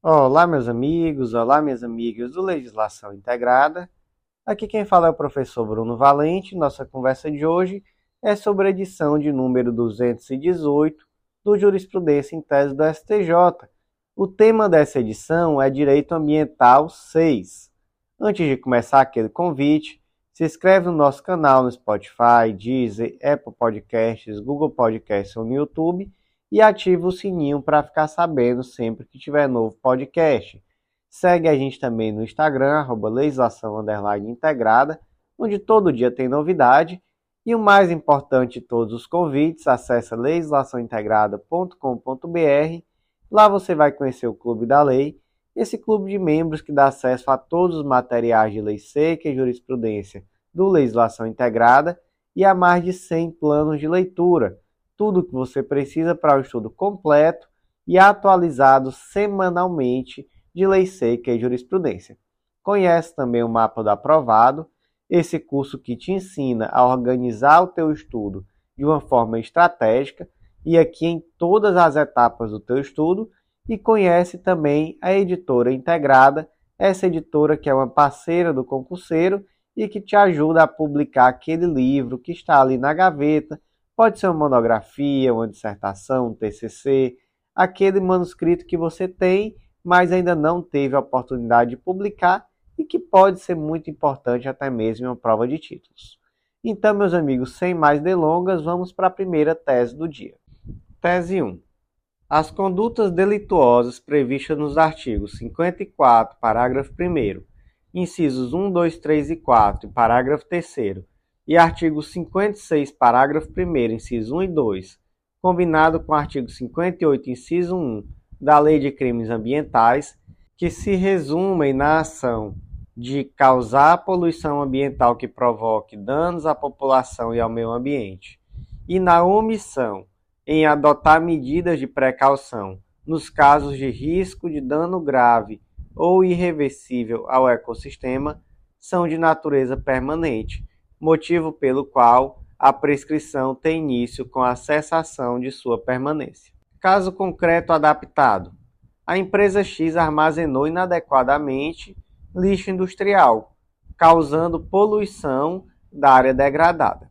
Olá, meus amigos, olá, minhas amigas do Legislação Integrada. Aqui quem fala é o professor Bruno Valente. Nossa conversa de hoje é sobre a edição de número 218 do Jurisprudência em Tese do STJ. O tema dessa edição é Direito Ambiental 6. Antes de começar aquele convite, se inscreve no nosso canal no Spotify, Deezer, Apple Podcasts, Google Podcasts ou no YouTube e ativa o sininho para ficar sabendo sempre que tiver novo podcast. Segue a gente também no Instagram, arroba legislação integrada, onde todo dia tem novidade. E o mais importante de todos os convites, acesse legislaçãointegrada.com.br. Lá você vai conhecer o Clube da Lei, esse clube de membros que dá acesso a todos os materiais de lei seca e jurisprudência do Legislação Integrada e a mais de 100 planos de leitura tudo o que você precisa para o estudo completo e atualizado semanalmente de lei seca e jurisprudência. Conhece também o mapa do aprovado, esse curso que te ensina a organizar o teu estudo de uma forma estratégica e aqui em todas as etapas do teu estudo e conhece também a editora integrada, essa editora que é uma parceira do concurseiro e que te ajuda a publicar aquele livro que está ali na gaveta Pode ser uma monografia, uma dissertação, um TCC, aquele manuscrito que você tem, mas ainda não teve a oportunidade de publicar e que pode ser muito importante até mesmo em uma prova de títulos. Então, meus amigos, sem mais delongas, vamos para a primeira tese do dia. Tese 1. As condutas delituosas previstas nos artigos 54, parágrafo 1, incisos 1, 2, 3 e 4 e parágrafo 3 e artigo 56, parágrafo 1 inciso 1 e 2, combinado com o artigo 58, inciso 1 da Lei de Crimes Ambientais, que se resumem na ação de causar poluição ambiental que provoque danos à população e ao meio ambiente, e na omissão em adotar medidas de precaução nos casos de risco de dano grave ou irreversível ao ecossistema, são de natureza permanente motivo pelo qual a prescrição tem início com a cessação de sua permanência. Caso concreto adaptado: a empresa X armazenou inadequadamente lixo industrial, causando poluição da área degradada.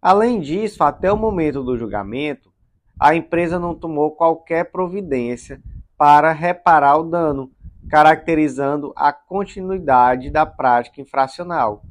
Além disso, até o momento do julgamento, a empresa não tomou qualquer providência para reparar o dano, caracterizando a continuidade da prática infracional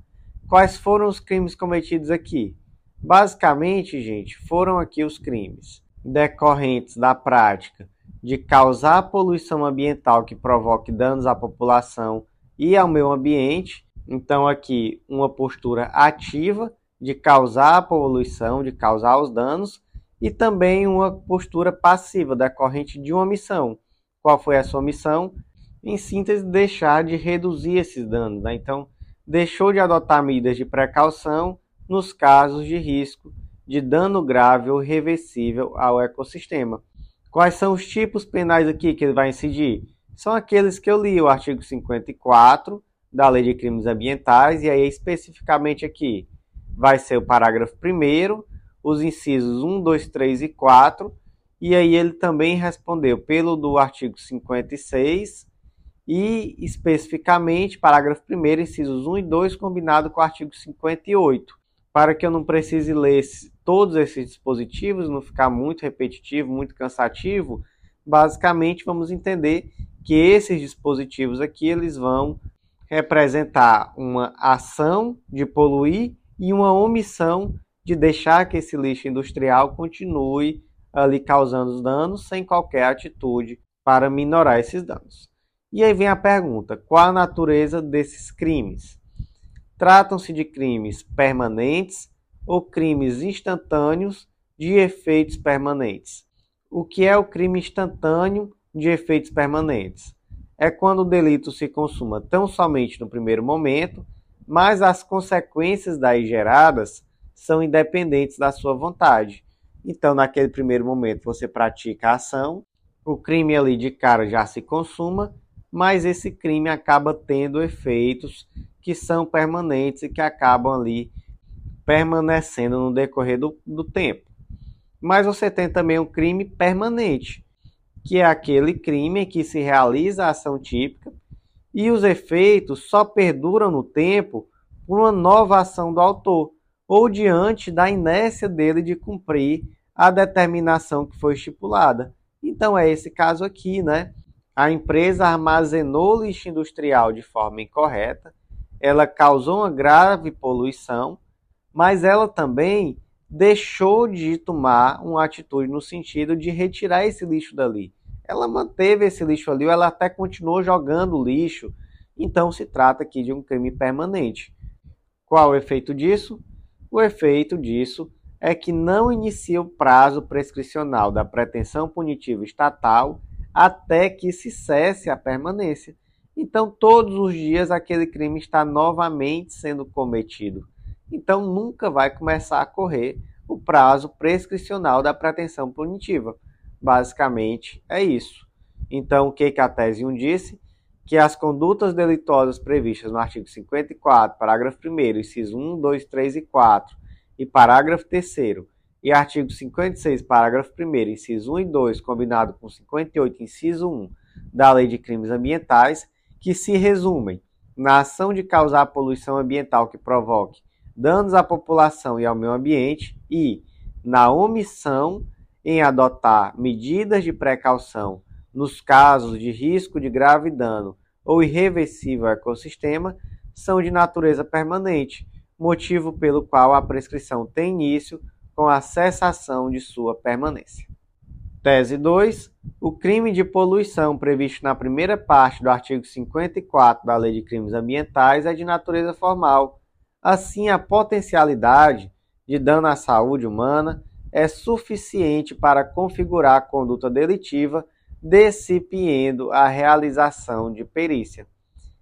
Quais foram os crimes cometidos aqui? Basicamente, gente, foram aqui os crimes decorrentes da prática de causar poluição ambiental que provoque danos à população e ao meio ambiente. Então, aqui, uma postura ativa de causar a poluição, de causar os danos, e também uma postura passiva decorrente de uma missão. Qual foi a sua missão? Em síntese, deixar de reduzir esses danos. Né? Então, deixou de adotar medidas de precaução nos casos de risco de dano grave ou reversível ao ecossistema. Quais são os tipos penais aqui que ele vai incidir? São aqueles que eu li, o artigo 54 da Lei de Crimes Ambientais, e aí especificamente aqui vai ser o parágrafo 1 os incisos 1, 2, 3 e 4, e aí ele também respondeu pelo do artigo 56, e especificamente parágrafo 1 incisos 1 e 2 combinado com o artigo 58, para que eu não precise ler todos esses dispositivos, não ficar muito repetitivo, muito cansativo, basicamente vamos entender que esses dispositivos aqui eles vão representar uma ação de poluir e uma omissão de deixar que esse lixo industrial continue ali causando danos sem qualquer atitude para minorar esses danos. E aí vem a pergunta: qual a natureza desses crimes? Tratam-se de crimes permanentes ou crimes instantâneos de efeitos permanentes? O que é o crime instantâneo de efeitos permanentes? É quando o delito se consuma tão somente no primeiro momento, mas as consequências daí geradas são independentes da sua vontade. Então, naquele primeiro momento, você pratica a ação, o crime ali de cara já se consuma mas esse crime acaba tendo efeitos que são permanentes e que acabam ali permanecendo no decorrer do, do tempo. Mas você tem também um crime permanente, que é aquele crime em que se realiza a ação típica e os efeitos só perduram no tempo por uma nova ação do autor ou diante da inércia dele de cumprir a determinação que foi estipulada. Então é esse caso aqui, né? A empresa armazenou lixo industrial de forma incorreta, ela causou uma grave poluição, mas ela também deixou de tomar uma atitude no sentido de retirar esse lixo dali. Ela manteve esse lixo ali, ela até continuou jogando lixo. Então se trata aqui de um crime permanente. Qual o efeito disso? O efeito disso é que não inicia o prazo prescricional da pretensão punitiva estatal até que se cesse a permanência. Então, todos os dias aquele crime está novamente sendo cometido. Então, nunca vai começar a correr o prazo prescricional da pretensão punitiva. Basicamente, é isso. Então, o que, que a tese 1 disse? Que as condutas delitosas previstas no artigo 54, parágrafo 1, inciso 1, 2, 3 e 4, e parágrafo 3 e artigo 56, parágrafo 1, inciso 1 e 2, combinado com 58, inciso 1 da Lei de Crimes Ambientais, que se resumem na ação de causar poluição ambiental que provoque danos à população e ao meio ambiente e na omissão em adotar medidas de precaução nos casos de risco de grave dano ou irreversível ao ecossistema, são de natureza permanente, motivo pelo qual a prescrição tem início com a cessação de sua permanência. Tese 2. O crime de poluição previsto na primeira parte do artigo 54 da Lei de Crimes Ambientais é de natureza formal. Assim, a potencialidade de dano à saúde humana é suficiente para configurar a conduta delitiva, decipiendo a realização de perícia.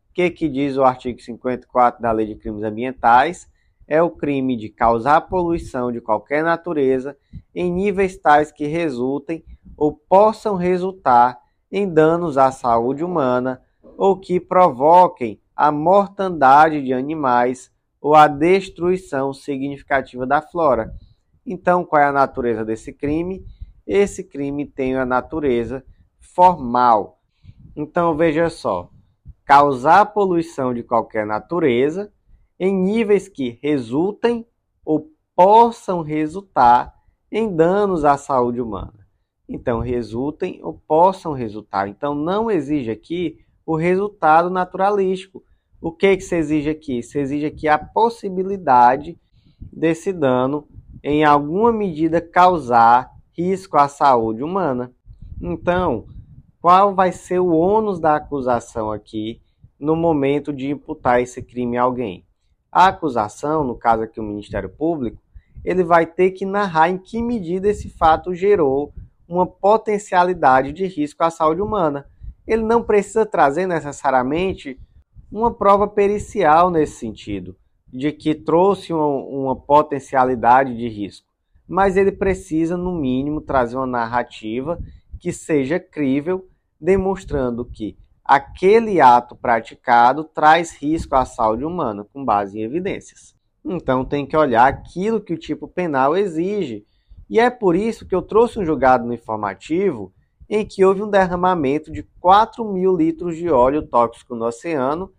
O que, que diz o artigo 54 da Lei de Crimes Ambientais? É o crime de causar poluição de qualquer natureza em níveis tais que resultem ou possam resultar em danos à saúde humana ou que provoquem a mortandade de animais ou a destruição significativa da flora. Então, qual é a natureza desse crime? Esse crime tem a natureza formal. Então, veja só: causar poluição de qualquer natureza em níveis que resultem ou possam resultar em danos à saúde humana. Então, resultem ou possam resultar. Então, não exige aqui o resultado naturalístico. O que, que se exige aqui? Se exige aqui a possibilidade desse dano em alguma medida causar risco à saúde humana. Então, qual vai ser o ônus da acusação aqui no momento de imputar esse crime a alguém? A acusação, no caso aqui o Ministério Público, ele vai ter que narrar em que medida esse fato gerou uma potencialidade de risco à saúde humana. Ele não precisa trazer necessariamente uma prova pericial nesse sentido de que trouxe uma, uma potencialidade de risco, mas ele precisa, no mínimo, trazer uma narrativa que seja crível, demonstrando que aquele ato praticado traz risco à saúde humana, com base em evidências. Então tem que olhar aquilo que o tipo penal exige. E é por isso que eu trouxe um julgado no informativo em que houve um derramamento de 4 mil litros de óleo tóxico no oceano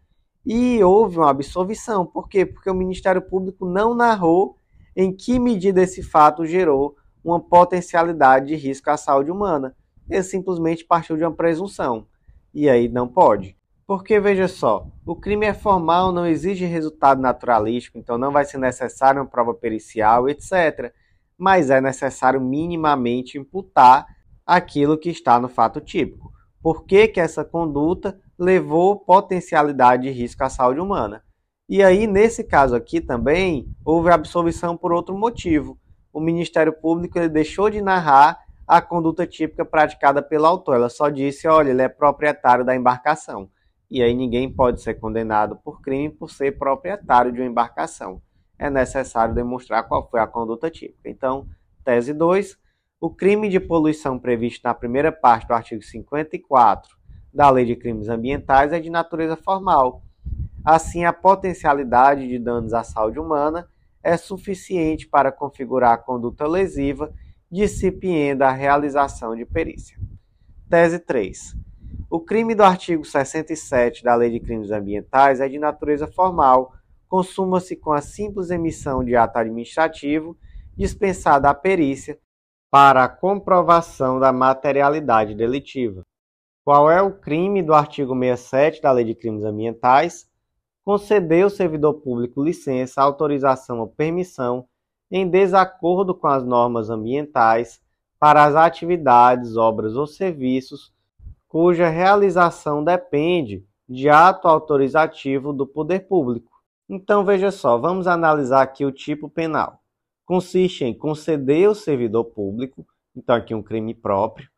e houve uma absolvição. Por quê? Porque o Ministério Público não narrou em que medida esse fato gerou uma potencialidade de risco à saúde humana. Ele simplesmente partiu de uma presunção. E aí não pode. Porque veja só, o crime é formal, não exige resultado naturalístico, então não vai ser necessário uma prova pericial, etc. Mas é necessário minimamente imputar aquilo que está no fato típico. Por que, que essa conduta levou potencialidade de risco à saúde humana. E aí, nesse caso aqui também, houve absolvição por outro motivo. O Ministério Público ele deixou de narrar a conduta típica praticada pelo autor. Ela só disse, olha, ele é proprietário da embarcação. E aí ninguém pode ser condenado por crime por ser proprietário de uma embarcação. É necessário demonstrar qual foi a conduta típica. Então, tese 2, o crime de poluição previsto na primeira parte do artigo 54 da Lei de Crimes Ambientais é de natureza formal. Assim, a potencialidade de danos à saúde humana é suficiente para configurar a conduta lesiva, dissipindo a realização de perícia. Tese 3. O crime do artigo 67 da Lei de Crimes Ambientais é de natureza formal, consuma-se com a simples emissão de ato administrativo, dispensada a perícia, para a comprovação da materialidade delitiva. Qual é o crime do artigo 67 da Lei de Crimes Ambientais? Conceder ao servidor público licença, autorização ou permissão em desacordo com as normas ambientais para as atividades, obras ou serviços cuja realização depende de ato autorizativo do poder público. Então veja só, vamos analisar aqui o tipo penal. Consiste em conceder ao servidor público, então aqui um crime próprio,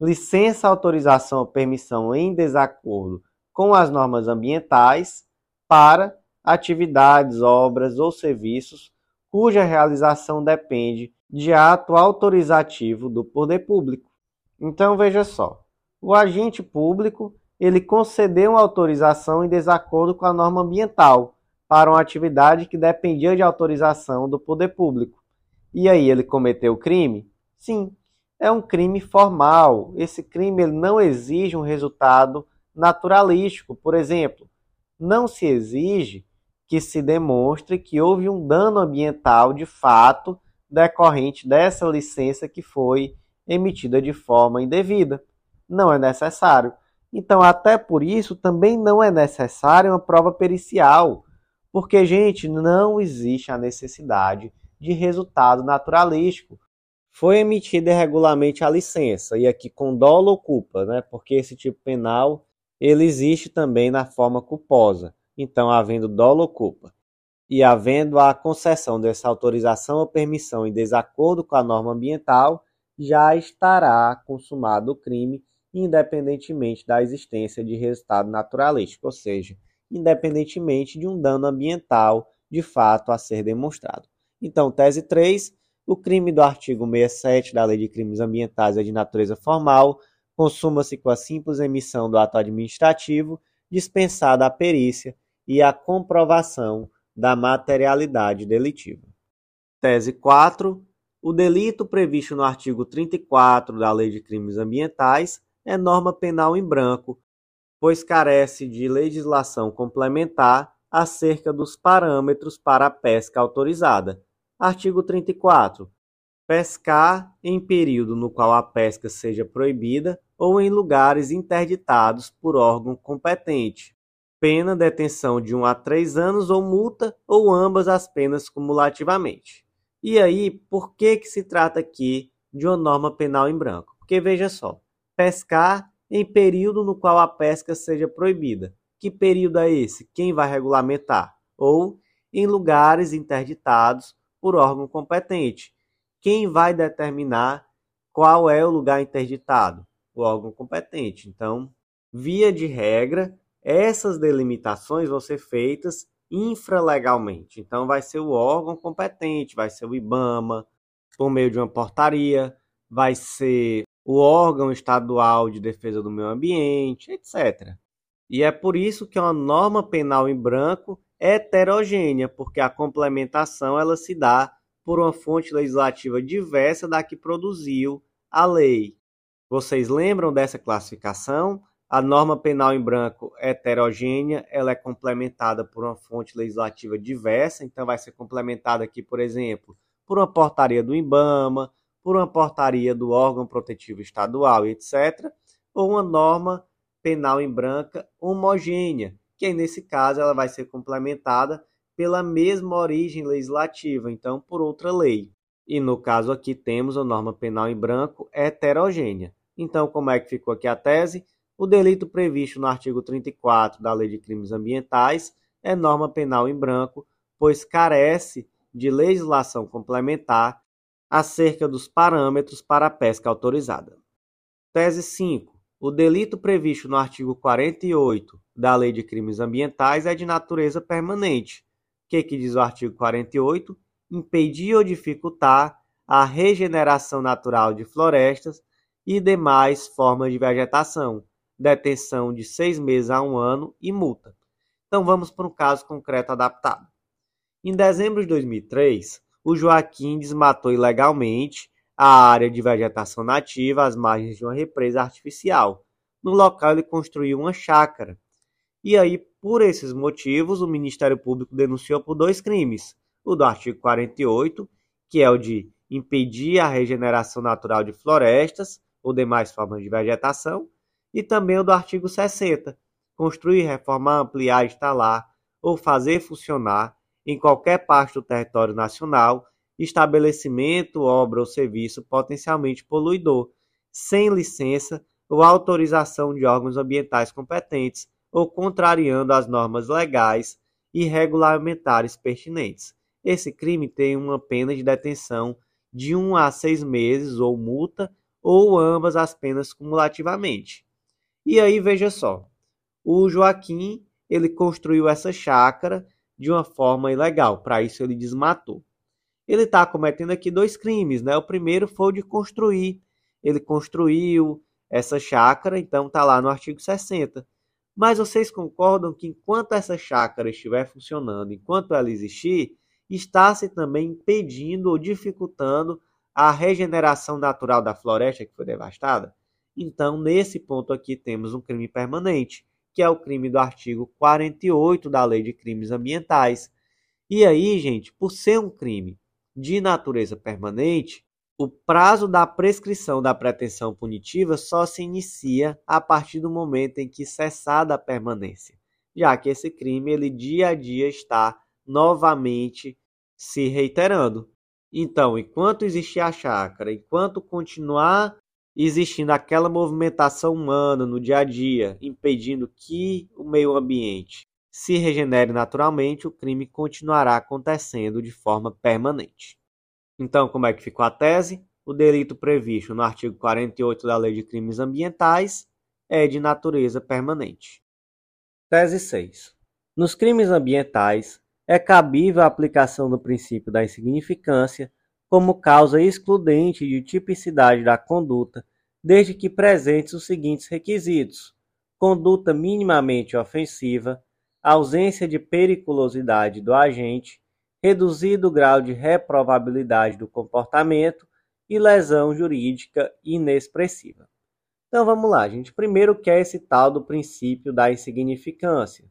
licença, autorização ou permissão em desacordo com as normas ambientais para atividades, obras ou serviços cuja realização depende de ato autorizativo do poder público. Então veja só, o agente público ele concedeu uma autorização em desacordo com a norma ambiental para uma atividade que dependia de autorização do poder público. E aí ele cometeu crime? Sim, é um crime formal. Esse crime ele não exige um resultado naturalístico. Por exemplo, não se exige que se demonstre que houve um dano ambiental de fato decorrente dessa licença que foi emitida de forma indevida não é necessário. Então, até por isso, também não é necessária uma prova pericial, porque, gente, não existe a necessidade de resultado naturalístico. Foi emitida irregularmente a licença, e aqui com dolo ou culpa, né? porque esse tipo penal ele existe também na forma culposa. Então, havendo dolo ou culpa e havendo a concessão dessa autorização ou permissão em desacordo com a norma ambiental, já estará consumado o crime independentemente da existência de resultado naturalístico, ou seja, independentemente de um dano ambiental de fato a ser demonstrado. Então, tese 3, o crime do artigo 67 da Lei de Crimes Ambientais é de natureza formal, consuma-se com a simples emissão do ato administrativo, dispensada a perícia e a comprovação da materialidade delitiva. Tese 4. O delito previsto no artigo 34 da Lei de Crimes Ambientais é norma penal em branco, pois carece de legislação complementar acerca dos parâmetros para a pesca autorizada. Artigo 34. Pescar em período no qual a pesca seja proibida ou em lugares interditados por órgão competente. Pena detenção de 1 um a 3 anos ou multa ou ambas as penas cumulativamente. E aí, por que que se trata aqui de uma norma penal em branco? Porque veja só, pescar em período no qual a pesca seja proibida. Que período é esse? Quem vai regulamentar? Ou em lugares interditados por órgão competente. Quem vai determinar qual é o lugar interditado? O órgão competente. Então, via de regra, essas delimitações vão ser feitas infralegalmente. Então, vai ser o órgão competente, vai ser o IBAMA, por meio de uma portaria, vai ser o órgão estadual de defesa do meio ambiente, etc. E é por isso que uma norma penal em branco é heterogênea, porque a complementação ela se dá por uma fonte legislativa diversa da que produziu a lei. Vocês lembram dessa classificação? A norma penal em branco é heterogênea, ela é complementada por uma fonte legislativa diversa, então vai ser complementada aqui, por exemplo, por uma portaria do IBAMA, por uma portaria do órgão protetivo estadual, etc., ou uma norma penal em branca homogênea, que nesse caso ela vai ser complementada pela mesma origem legislativa, então por outra lei. E no caso aqui temos a norma penal em branco heterogênea. Então, como é que ficou aqui a tese? O delito previsto no artigo 34 da Lei de Crimes Ambientais é norma penal em branco, pois carece de legislação complementar acerca dos parâmetros para a pesca autorizada. Tese 5. O delito previsto no artigo 48 da Lei de Crimes Ambientais é de natureza permanente. O que, que diz o artigo 48? Impedir ou dificultar a regeneração natural de florestas e demais formas de vegetação, detenção de seis meses a um ano e multa. Então vamos para um caso concreto adaptado. Em dezembro de 2003, o Joaquim desmatou ilegalmente a área de vegetação nativa às margens de uma represa artificial. No local, ele construiu uma chácara. E aí, por esses motivos, o Ministério Público denunciou por dois crimes: o do artigo 48, que é o de impedir a regeneração natural de florestas ou demais formas de vegetação, e também o do artigo 60, construir, reformar, ampliar, instalar ou fazer funcionar em qualquer parte do território nacional estabelecimento, obra ou serviço potencialmente poluidor, sem licença ou autorização de órgãos ambientais competentes ou contrariando as normas legais e regulamentares pertinentes. Esse crime tem uma pena de detenção de 1 um a 6 meses ou multa ou ambas as penas cumulativamente. E aí veja só, o Joaquim ele construiu essa chácara de uma forma ilegal, para isso ele desmatou ele está cometendo aqui dois crimes, né? O primeiro foi o de construir. Ele construiu essa chácara, então está lá no artigo 60. Mas vocês concordam que enquanto essa chácara estiver funcionando, enquanto ela existir, está se também impedindo ou dificultando a regeneração natural da floresta que foi devastada? Então, nesse ponto aqui, temos um crime permanente, que é o crime do artigo 48 da Lei de Crimes Ambientais. E aí, gente, por ser um crime de natureza permanente, o prazo da prescrição da pretensão punitiva só se inicia a partir do momento em que cessada a permanência, já que esse crime ele dia a dia está novamente se reiterando. Então, enquanto existir a chácara, enquanto continuar existindo aquela movimentação humana no dia a dia, impedindo que o meio ambiente se regenere naturalmente, o crime continuará acontecendo de forma permanente. Então, como é que ficou a tese? O delito previsto no artigo 48 da Lei de Crimes Ambientais é de natureza permanente. Tese 6. Nos crimes ambientais, é cabível a aplicação do princípio da insignificância como causa excludente de tipicidade da conduta, desde que presentes os seguintes requisitos: conduta minimamente ofensiva, ausência de periculosidade do agente, reduzido grau de reprovabilidade do comportamento e lesão jurídica inexpressiva. Então vamos lá, gente. Primeiro que é esse tal do princípio da insignificância.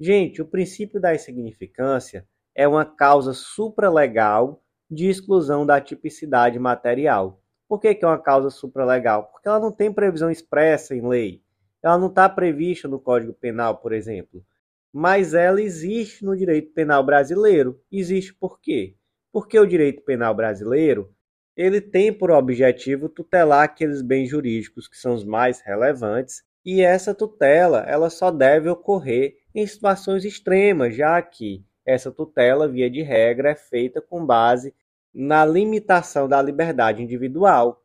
Gente, o princípio da insignificância é uma causa supralegal de exclusão da tipicidade material. Por que, que é uma causa supralegal? Porque ela não tem previsão expressa em lei. Ela não está prevista no Código Penal, por exemplo mas ela existe no direito penal brasileiro. Existe por quê? Porque o direito penal brasileiro ele tem por objetivo tutelar aqueles bens jurídicos que são os mais relevantes e essa tutela ela só deve ocorrer em situações extremas, já que essa tutela, via de regra, é feita com base na limitação da liberdade individual.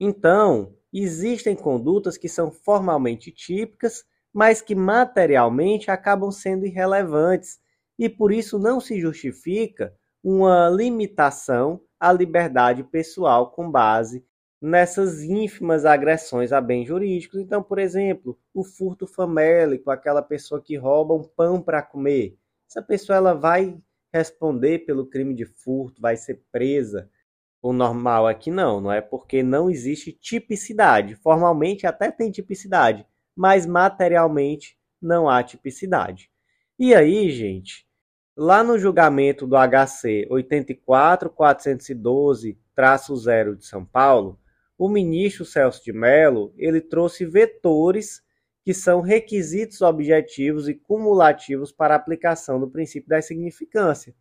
Então, existem condutas que são formalmente típicas mas que materialmente acabam sendo irrelevantes e por isso não se justifica uma limitação à liberdade pessoal com base nessas ínfimas agressões a bens jurídicos. Então, por exemplo, o furto famélico, aquela pessoa que rouba um pão para comer, essa pessoa ela vai responder pelo crime de furto, vai ser presa. O normal é que não, não é porque não existe tipicidade. Formalmente até tem tipicidade, mas materialmente não há tipicidade. E aí, gente, lá no julgamento do HC 84412-0 de São Paulo, o ministro Celso de Mello, ele trouxe vetores que são requisitos objetivos e cumulativos para a aplicação do princípio da significância.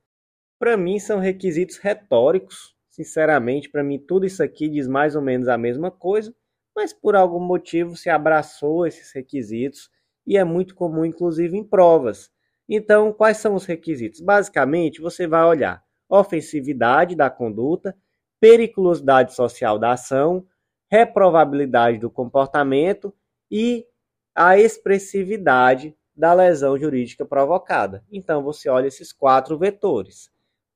Para mim são requisitos retóricos, sinceramente, para mim tudo isso aqui diz mais ou menos a mesma coisa, mas por algum motivo se abraçou esses requisitos e é muito comum, inclusive, em provas. Então, quais são os requisitos? Basicamente, você vai olhar ofensividade da conduta, periculosidade social da ação, reprovabilidade do comportamento e a expressividade da lesão jurídica provocada. Então, você olha esses quatro vetores.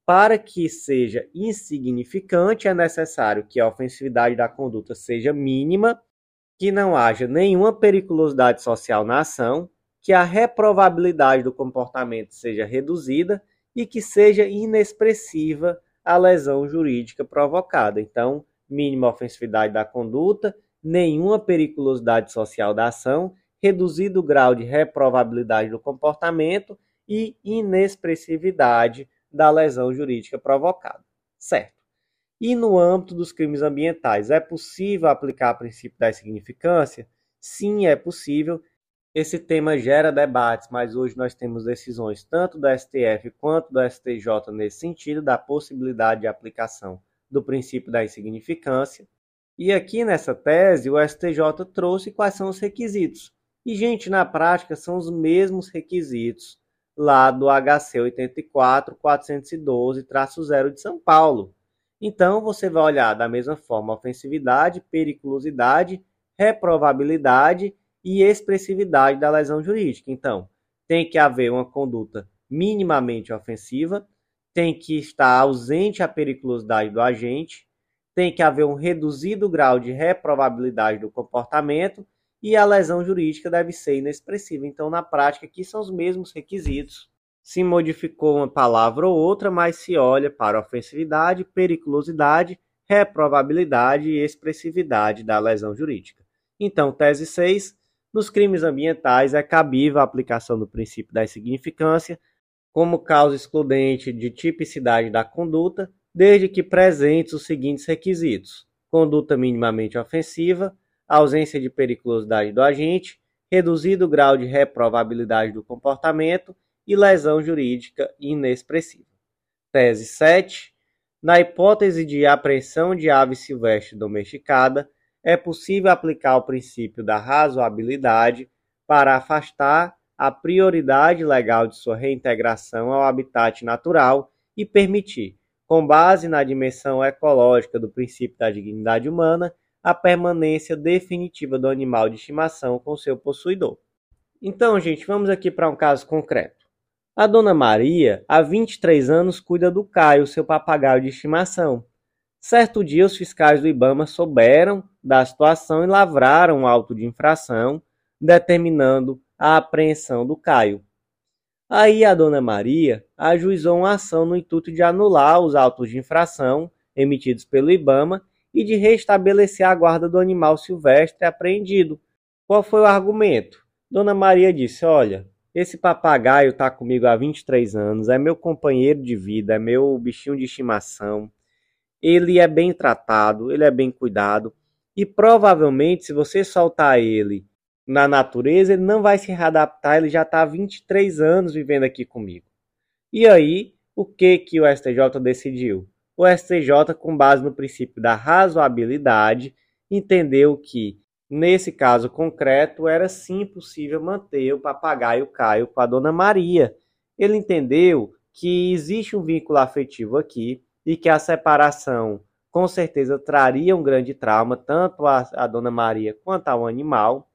Para que seja insignificante, é necessário que a ofensividade da conduta seja mínima, que não haja nenhuma periculosidade social na ação, que a reprovabilidade do comportamento seja reduzida e que seja inexpressiva a lesão jurídica provocada. Então, mínima ofensividade da conduta, nenhuma periculosidade social da ação, reduzido grau de reprovabilidade do comportamento e inexpressividade da lesão jurídica provocada. Certo. E no âmbito dos crimes ambientais, é possível aplicar o princípio da insignificância? Sim, é possível. Esse tema gera debates, mas hoje nós temos decisões tanto do STF quanto do STJ nesse sentido, da possibilidade de aplicação do princípio da insignificância. E aqui nessa tese, o STJ trouxe quais são os requisitos. E, gente, na prática, são os mesmos requisitos lá do HC 84 412-0 de São Paulo. Então, você vai olhar da mesma forma ofensividade, periculosidade, reprovabilidade e expressividade da lesão jurídica. Então, tem que haver uma conduta minimamente ofensiva, tem que estar ausente a periculosidade do agente, tem que haver um reduzido grau de reprovabilidade do comportamento e a lesão jurídica deve ser inexpressiva. Então, na prática, aqui são os mesmos requisitos se modificou uma palavra ou outra, mas se olha para ofensividade, periculosidade, reprovabilidade e expressividade da lesão jurídica. Então, tese 6. Nos crimes ambientais é cabível a aplicação do princípio da insignificância como causa excludente de tipicidade da conduta, desde que presentes os seguintes requisitos: conduta minimamente ofensiva, ausência de periculosidade do agente, reduzido grau de reprovabilidade do comportamento e lesão jurídica inexpressiva. Tese 7. Na hipótese de apreensão de ave silvestre domesticada, é possível aplicar o princípio da razoabilidade para afastar a prioridade legal de sua reintegração ao habitat natural e permitir, com base na dimensão ecológica do princípio da dignidade humana, a permanência definitiva do animal de estimação com seu possuidor. Então, gente, vamos aqui para um caso concreto. A dona Maria, há 23 anos, cuida do Caio, seu papagaio de estimação. Certo dia, os fiscais do Ibama souberam da situação e lavraram um auto de infração, determinando a apreensão do Caio. Aí a dona Maria ajuizou uma ação no intuito de anular os autos de infração emitidos pelo Ibama e de restabelecer a guarda do animal silvestre apreendido. Qual foi o argumento? Dona Maria disse: Olha, esse papagaio está comigo há 23 anos, é meu companheiro de vida, é meu bichinho de estimação. Ele é bem tratado, ele é bem cuidado e provavelmente se você soltar ele na natureza, ele não vai se readaptar, ele já está há 23 anos vivendo aqui comigo. E aí, o que que o STJ decidiu? O STJ, com base no princípio da razoabilidade, entendeu que Nesse caso concreto, era sim possível manter o papagaio Caio com a dona Maria. Ele entendeu que existe um vínculo afetivo aqui e que a separação com certeza traria um grande trauma tanto à, dona Maria quanto ao animal.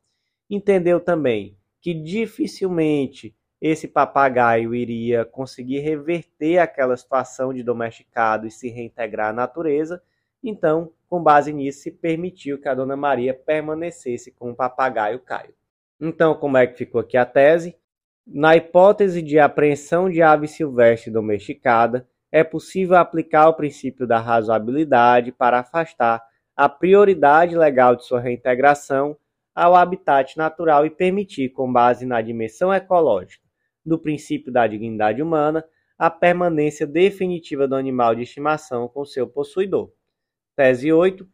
Entendeu também que dificilmente esse papagaio iria conseguir reverter aquela situação de domesticado e se reintegrar à natureza. Então, com base nisso, se permitiu que a dona Maria permanecesse com o papagaio Caio. Então, como é que ficou aqui a tese? Na hipótese de apreensão de ave silvestre domesticada, é possível aplicar o princípio da razoabilidade para afastar a prioridade legal de sua reintegração ao habitat natural e permitir, com base na dimensão ecológica do princípio da dignidade humana, a permanência definitiva do animal de estimação com seu possuidor. Tese 8.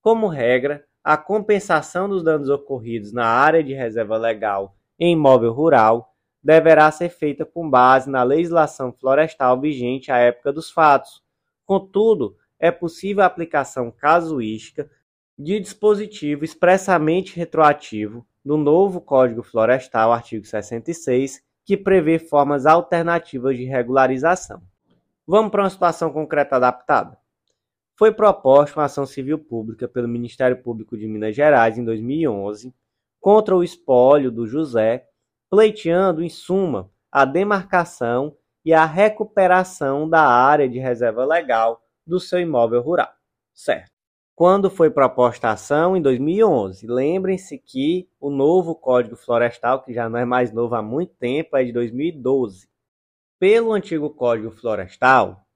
Como regra, a compensação dos danos ocorridos na área de reserva legal em imóvel rural deverá ser feita com base na legislação florestal vigente à época dos fatos. Contudo, é possível a aplicação casuística de dispositivo expressamente retroativo do novo Código Florestal, artigo 66, que prevê formas alternativas de regularização. Vamos para uma situação concreta adaptada foi proposta uma ação civil pública pelo Ministério Público de Minas Gerais em 2011 contra o espólio do José, pleiteando, em suma, a demarcação e a recuperação da área de reserva legal do seu imóvel rural. Certo. Quando foi proposta a ação? Em 2011. Lembrem-se que o novo Código Florestal, que já não é mais novo há muito tempo, é de 2012. Pelo antigo Código Florestal,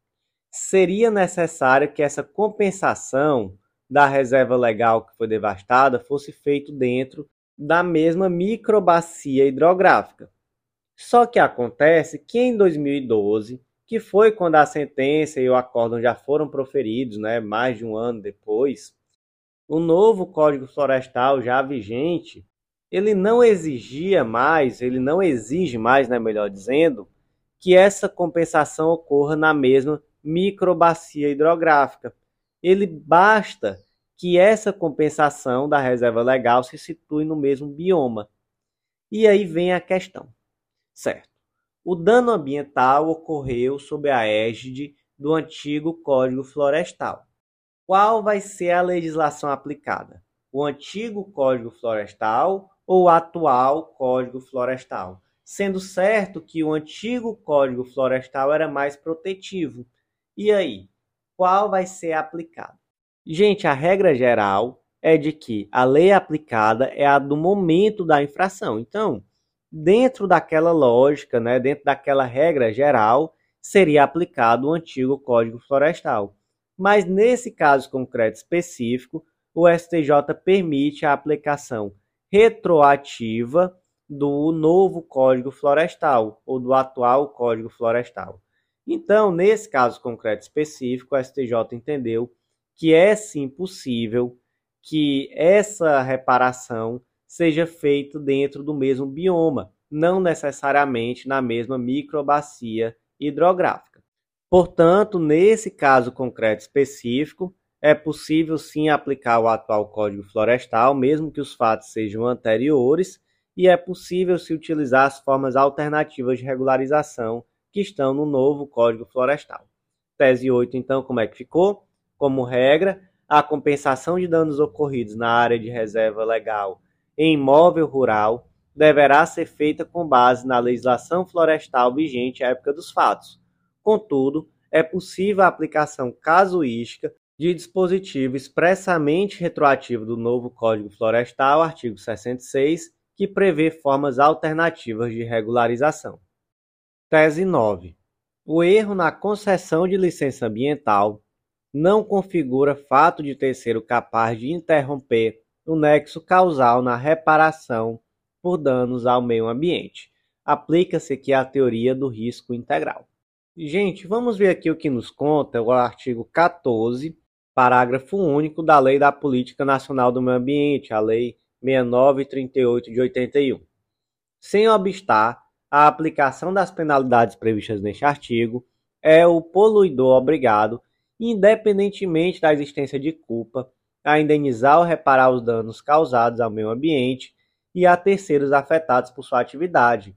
seria necessário que essa compensação da reserva legal que foi devastada fosse feito dentro da mesma microbacia hidrográfica. Só que acontece que em 2012, que foi quando a sentença e o acórdão já foram proferidos, né, mais de um ano depois, o novo Código Florestal já vigente, ele não exigia mais, ele não exige mais, né, melhor dizendo, que essa compensação ocorra na mesma microbacia hidrográfica. Ele basta que essa compensação da reserva legal se situe no mesmo bioma. E aí vem a questão. Certo. O dano ambiental ocorreu sob a égide do antigo Código Florestal. Qual vai ser a legislação aplicada? O antigo Código Florestal ou o atual Código Florestal? Sendo certo que o antigo Código Florestal era mais protetivo. E aí, qual vai ser aplicado? Gente, a regra geral é de que a lei aplicada é a do momento da infração. Então, dentro daquela lógica, né, dentro daquela regra geral, seria aplicado o antigo Código Florestal. Mas nesse caso concreto específico, o STJ permite a aplicação retroativa do novo Código Florestal ou do atual Código Florestal. Então, nesse caso concreto específico, o STJ entendeu que é sim possível que essa reparação seja feito dentro do mesmo bioma, não necessariamente na mesma microbacia hidrográfica. Portanto, nesse caso concreto específico, é possível sim aplicar o atual Código Florestal, mesmo que os fatos sejam anteriores, e é possível se utilizar as formas alternativas de regularização que estão no novo Código Florestal. Tese 8, então, como é que ficou? Como regra, a compensação de danos ocorridos na área de reserva legal em imóvel rural deverá ser feita com base na legislação florestal vigente à época dos fatos. Contudo, é possível a aplicação casuística de dispositivo expressamente retroativo do novo Código Florestal, artigo 66, que prevê formas alternativas de regularização. Tese 9. O erro na concessão de licença ambiental não configura fato de terceiro capaz de interromper no nexo causal na reparação por danos ao meio ambiente. Aplica-se aqui a teoria do risco integral. Gente, vamos ver aqui o que nos conta o artigo 14, parágrafo único da Lei da Política Nacional do Meio Ambiente, a Lei 6938 de 81. Sem obstar a aplicação das penalidades previstas neste artigo, é o poluidor obrigado, independentemente da existência de culpa, a indenizar ou reparar os danos causados ao meio ambiente e a terceiros afetados por sua atividade.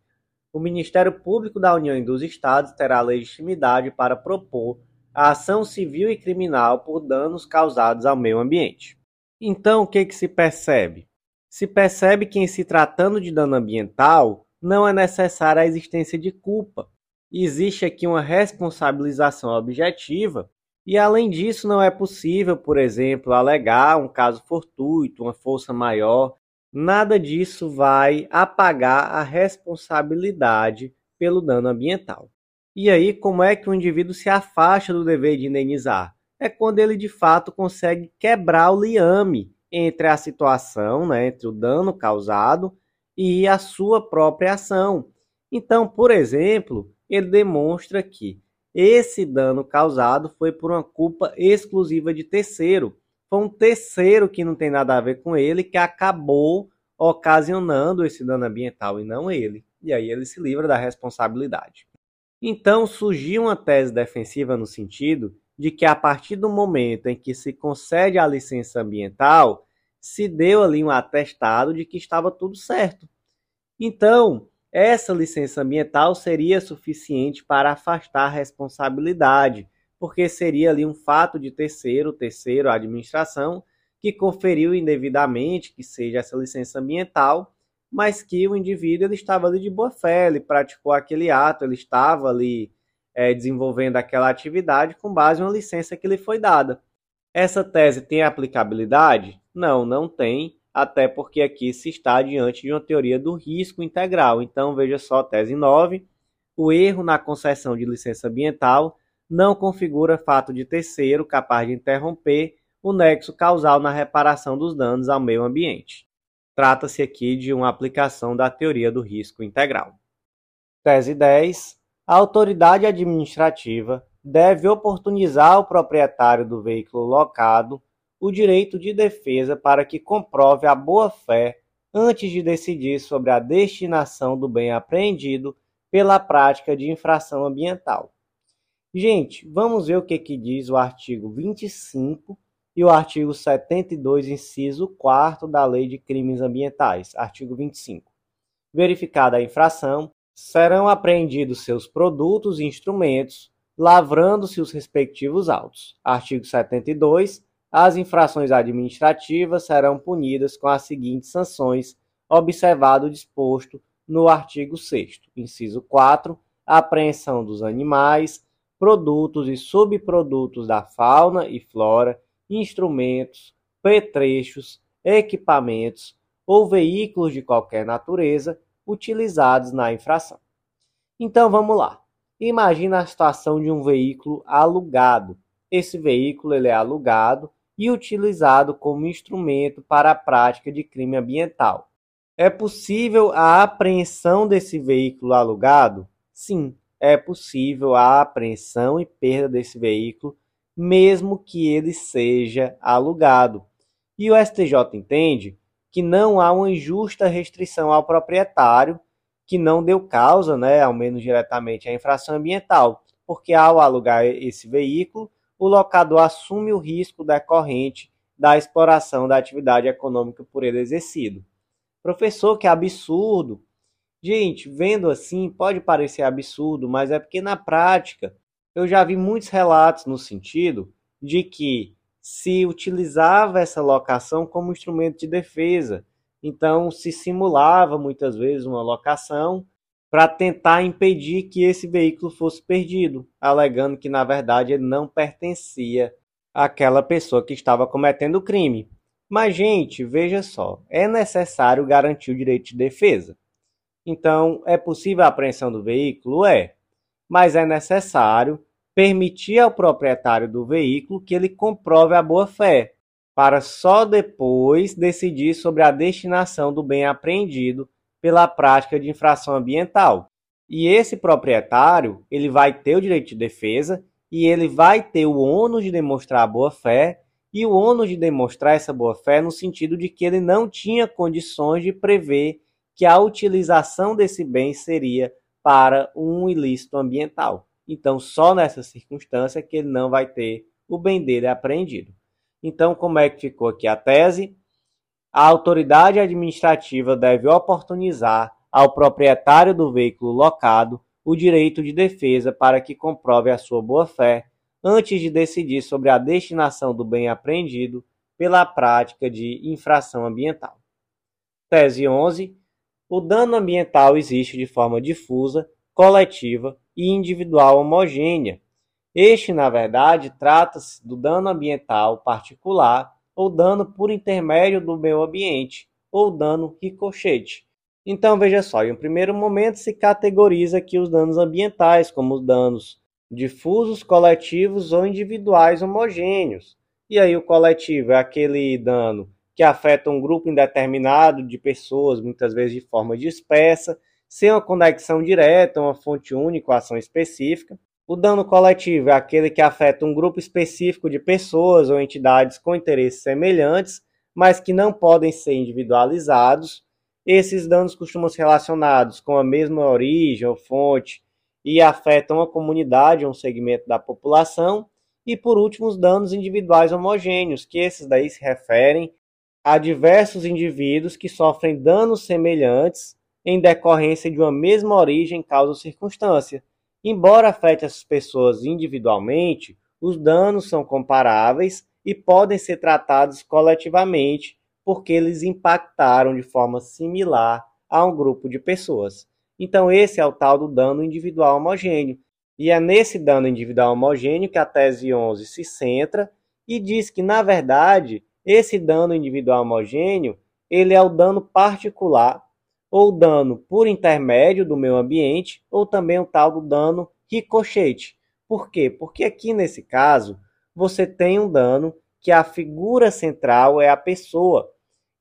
O Ministério Público da União e dos Estados terá legitimidade para propor a ação civil e criminal por danos causados ao meio ambiente. Então, o que, que se percebe? Se percebe que, em se tratando de dano ambiental, não é necessária a existência de culpa. Existe aqui uma responsabilização objetiva e além disso, não é possível, por exemplo, alegar um caso fortuito, uma força maior. Nada disso vai apagar a responsabilidade pelo dano ambiental. E aí, como é que o indivíduo se afasta do dever de indenizar? É quando ele de fato consegue quebrar o liame entre a situação, né, entre o dano causado e a sua própria ação. Então, por exemplo, ele demonstra que esse dano causado foi por uma culpa exclusiva de terceiro. Foi um terceiro que não tem nada a ver com ele que acabou ocasionando esse dano ambiental e não ele. E aí ele se livra da responsabilidade. Então surgiu uma tese defensiva no sentido de que a partir do momento em que se concede a licença ambiental, se deu ali um atestado de que estava tudo certo. Então, essa licença ambiental seria suficiente para afastar a responsabilidade, porque seria ali um fato de terceiro, terceiro, a administração, que conferiu indevidamente que seja essa licença ambiental, mas que o indivíduo ele estava ali de boa fé, ele praticou aquele ato, ele estava ali é, desenvolvendo aquela atividade com base em uma licença que lhe foi dada. Essa tese tem aplicabilidade? Não, não tem, até porque aqui se está diante de uma teoria do risco integral. Então, veja só, tese 9, o erro na concessão de licença ambiental não configura fato de terceiro capaz de interromper o nexo causal na reparação dos danos ao meio ambiente. Trata-se aqui de uma aplicação da teoria do risco integral. Tese 10. A autoridade administrativa deve oportunizar ao proprietário do veículo locado o direito de defesa para que comprove a boa-fé antes de decidir sobre a destinação do bem apreendido pela prática de infração ambiental. Gente, vamos ver o que, que diz o artigo 25 e o artigo 72, inciso 4 da Lei de Crimes Ambientais. Artigo 25. Verificada a infração, serão apreendidos seus produtos e instrumentos, lavrando-se os respectivos autos. Artigo 72. As infrações administrativas serão punidas com as seguintes sanções, observado o disposto no artigo 6 inciso 4, apreensão dos animais, produtos e subprodutos da fauna e flora, instrumentos, petrechos, equipamentos ou veículos de qualquer natureza utilizados na infração. Então vamos lá. Imagina a situação de um veículo alugado. Esse veículo ele é alugado e utilizado como instrumento para a prática de crime ambiental. É possível a apreensão desse veículo alugado? Sim, é possível a apreensão e perda desse veículo, mesmo que ele seja alugado. E o STJ entende que não há uma injusta restrição ao proprietário que não deu causa, né, ao menos diretamente, à infração ambiental, porque ao alugar esse veículo, o locador assume o risco decorrente da exploração da atividade econômica por ele exercido. Professor, que absurdo. Gente, vendo assim, pode parecer absurdo, mas é porque na prática eu já vi muitos relatos no sentido de que se utilizava essa locação como instrumento de defesa. Então, se simulava muitas vezes uma locação para tentar impedir que esse veículo fosse perdido, alegando que na verdade ele não pertencia àquela pessoa que estava cometendo o crime. Mas, gente, veja só, é necessário garantir o direito de defesa. Então, é possível a apreensão do veículo? É. Mas é necessário permitir ao proprietário do veículo que ele comprove a boa-fé, para só depois decidir sobre a destinação do bem apreendido pela prática de infração ambiental. E esse proprietário, ele vai ter o direito de defesa e ele vai ter o ônus de demonstrar a boa-fé e o ônus de demonstrar essa boa-fé no sentido de que ele não tinha condições de prever que a utilização desse bem seria para um ilícito ambiental. Então, só nessa circunstância que ele não vai ter o bem dele apreendido. Então, como é que ficou aqui a tese? A autoridade administrativa deve oportunizar ao proprietário do veículo locado o direito de defesa para que comprove a sua boa-fé antes de decidir sobre a destinação do bem apreendido pela prática de infração ambiental. Tese 11. O dano ambiental existe de forma difusa, coletiva e individual homogênea. Este, na verdade, trata-se do dano ambiental particular ou dano por intermédio do meio ambiente, ou dano ricochete. Então, veja só, em um primeiro momento se categoriza aqui os danos ambientais como os danos difusos, coletivos ou individuais homogêneos. E aí o coletivo é aquele dano que afeta um grupo indeterminado de pessoas, muitas vezes de forma dispersa, sem uma conexão direta, uma fonte única, ação específica. O dano coletivo é aquele que afeta um grupo específico de pessoas ou entidades com interesses semelhantes, mas que não podem ser individualizados. Esses danos costumam ser relacionados com a mesma origem ou fonte e afetam a comunidade, um segmento da população, e por último os danos individuais homogêneos, que esses daí se referem a diversos indivíduos que sofrem danos semelhantes em decorrência de uma mesma origem, causa ou circunstância. Embora afete essas pessoas individualmente, os danos são comparáveis e podem ser tratados coletivamente porque eles impactaram de forma similar a um grupo de pessoas. Então, esse é o tal do dano individual homogêneo. E é nesse dano individual homogêneo que a tese 11 se centra e diz que, na verdade, esse dano individual homogêneo ele é o dano particular ou dano por intermédio do meio ambiente ou também o tal do dano ricochete. Por quê? Porque aqui nesse caso você tem um dano que a figura central é a pessoa.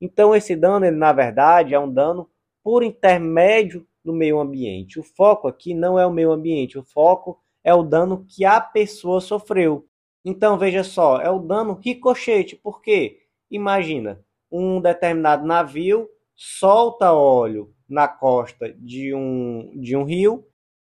Então esse dano, ele, na verdade, é um dano por intermédio do meio ambiente. O foco aqui não é o meio ambiente, o foco é o dano que a pessoa sofreu. Então veja só, é o dano ricochete, porque imagina, um determinado navio solta óleo na costa de um, de um rio,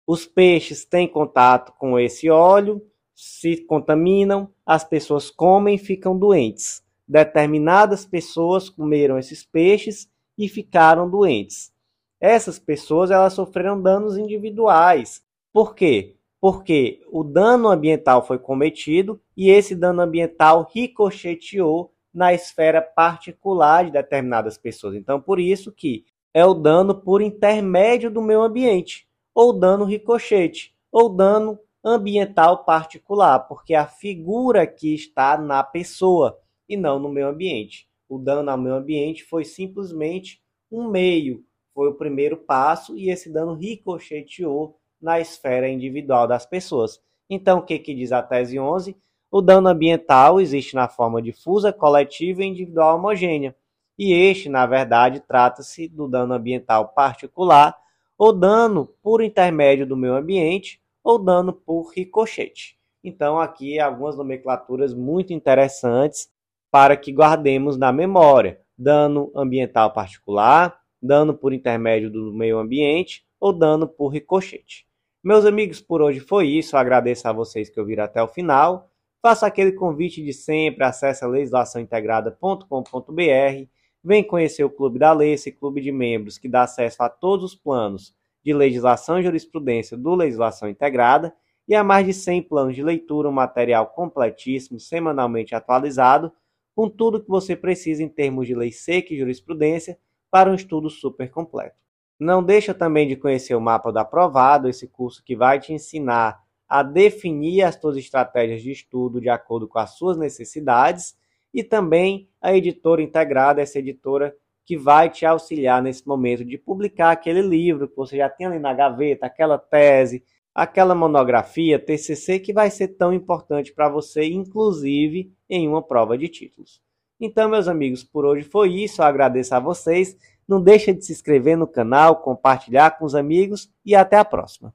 os peixes têm contato com esse óleo, se contaminam, as pessoas comem e ficam doentes. Determinadas pessoas comeram esses peixes e ficaram doentes. Essas pessoas elas sofreram danos individuais. Por quê? Porque o dano ambiental foi cometido e esse dano ambiental ricocheteou na esfera particular de determinadas pessoas. Então, por isso que é o dano por intermédio do meio ambiente, ou dano ricochete, ou dano ambiental particular, porque a figura que está na pessoa e não no meio ambiente. O dano ao meio ambiente foi simplesmente um meio, foi o primeiro passo e esse dano ricocheteou na esfera individual das pessoas. Então, o que, que diz a tese 11? O dano ambiental existe na forma difusa, coletiva e individual homogênea. E este, na verdade, trata-se do dano ambiental particular ou dano por intermédio do meio ambiente ou dano por ricochete. Então, aqui algumas nomenclaturas muito interessantes para que guardemos na memória: dano ambiental particular, dano por intermédio do meio ambiente ou dano por ricochete. Meus amigos, por hoje foi isso. Agradeço a vocês que ouviram até o final. Faça aquele convite de sempre, acesse legislaçãointegrada.com.br, vem conhecer o Clube da Lei, esse clube de membros que dá acesso a todos os planos de legislação e jurisprudência do Legislação Integrada e a mais de 100 planos de leitura, um material completíssimo, semanalmente atualizado, com tudo que você precisa em termos de lei seca e jurisprudência para um estudo super completo. Não deixa também de conhecer o mapa do aprovado, esse curso que vai te ensinar a definir as suas estratégias de estudo de acordo com as suas necessidades e também a editora integrada, essa editora que vai te auxiliar nesse momento de publicar aquele livro que você já tem ali na gaveta, aquela tese, aquela monografia, TCC que vai ser tão importante para você, inclusive em uma prova de títulos. Então, meus amigos, por hoje foi isso. Eu agradeço a vocês. Não deixe de se inscrever no canal, compartilhar com os amigos e até a próxima.